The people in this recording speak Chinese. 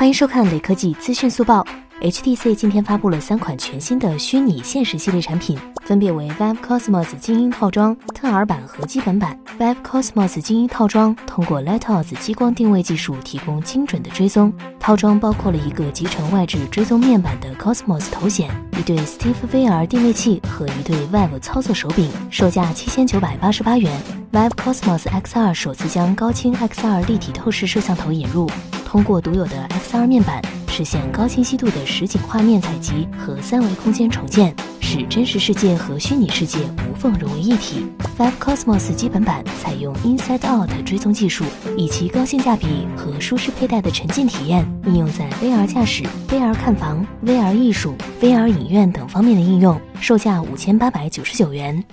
欢迎收看雷科技资讯速报。HTC 今天发布了三款全新的虚拟现实系列产品，分别为 Vive Cosmos 精英套装、特尔版和基本版。Vive Cosmos 精英套装通过 Lighthouse 激光定位技术提供精准的追踪。套装包括了一个集成外置追踪面板的 Cosmos 头显，一对 Steve VR 定位器和一对 Vive 操作手柄，售价七千九百八十八元。Vive Cosmos X2 首次将高清 XR 立体透视摄像头引入。通过独有的 XR 面板，实现高清晰度的实景画面采集和三维空间重建，使真实世界和虚拟世界无缝融为一体。Five Cosmos 基本版采用 Inside Out 追踪技术，以其高性价比和舒适佩戴的沉浸体验，应用在 VR 驾驶、VR 看房、VR 艺术、VR 影院等方面的应用，售价五千八百九十九元。